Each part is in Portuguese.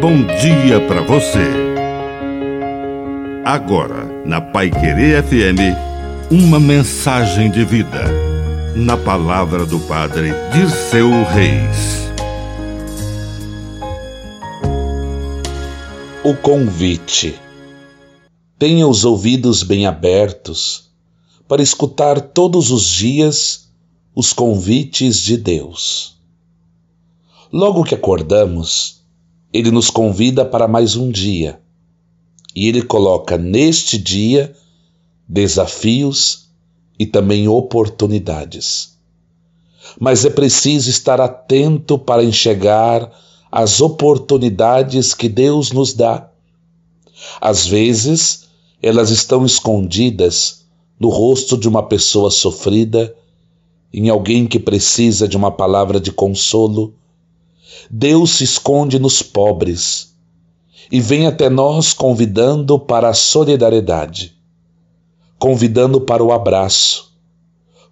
bom dia para você. Agora, na Pai Querer FM, uma mensagem de vida. Na palavra do Padre Dirceu Reis. O convite. Tenha os ouvidos bem abertos para escutar todos os dias os convites de Deus. Logo que acordamos, Ele nos convida para mais um dia e Ele coloca neste dia desafios e também oportunidades. Mas é preciso estar atento para enxergar as oportunidades que Deus nos dá. Às vezes, elas estão escondidas no rosto de uma pessoa sofrida, em alguém que precisa de uma palavra de consolo. Deus se esconde nos pobres e vem até nós convidando para a solidariedade, convidando para o abraço,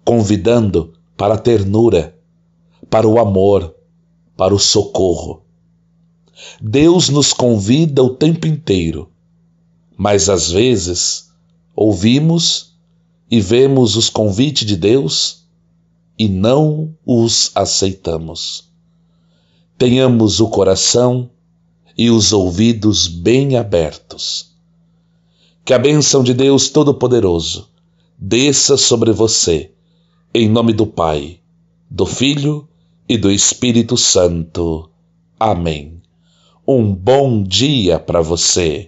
convidando para a ternura, para o amor, para o socorro. Deus nos convida o tempo inteiro, mas às vezes ouvimos e vemos os convites de Deus e não os aceitamos. Tenhamos o coração e os ouvidos bem abertos. Que a bênção de Deus Todo-Poderoso desça sobre você, em nome do Pai, do Filho e do Espírito Santo. Amém. Um bom dia para você.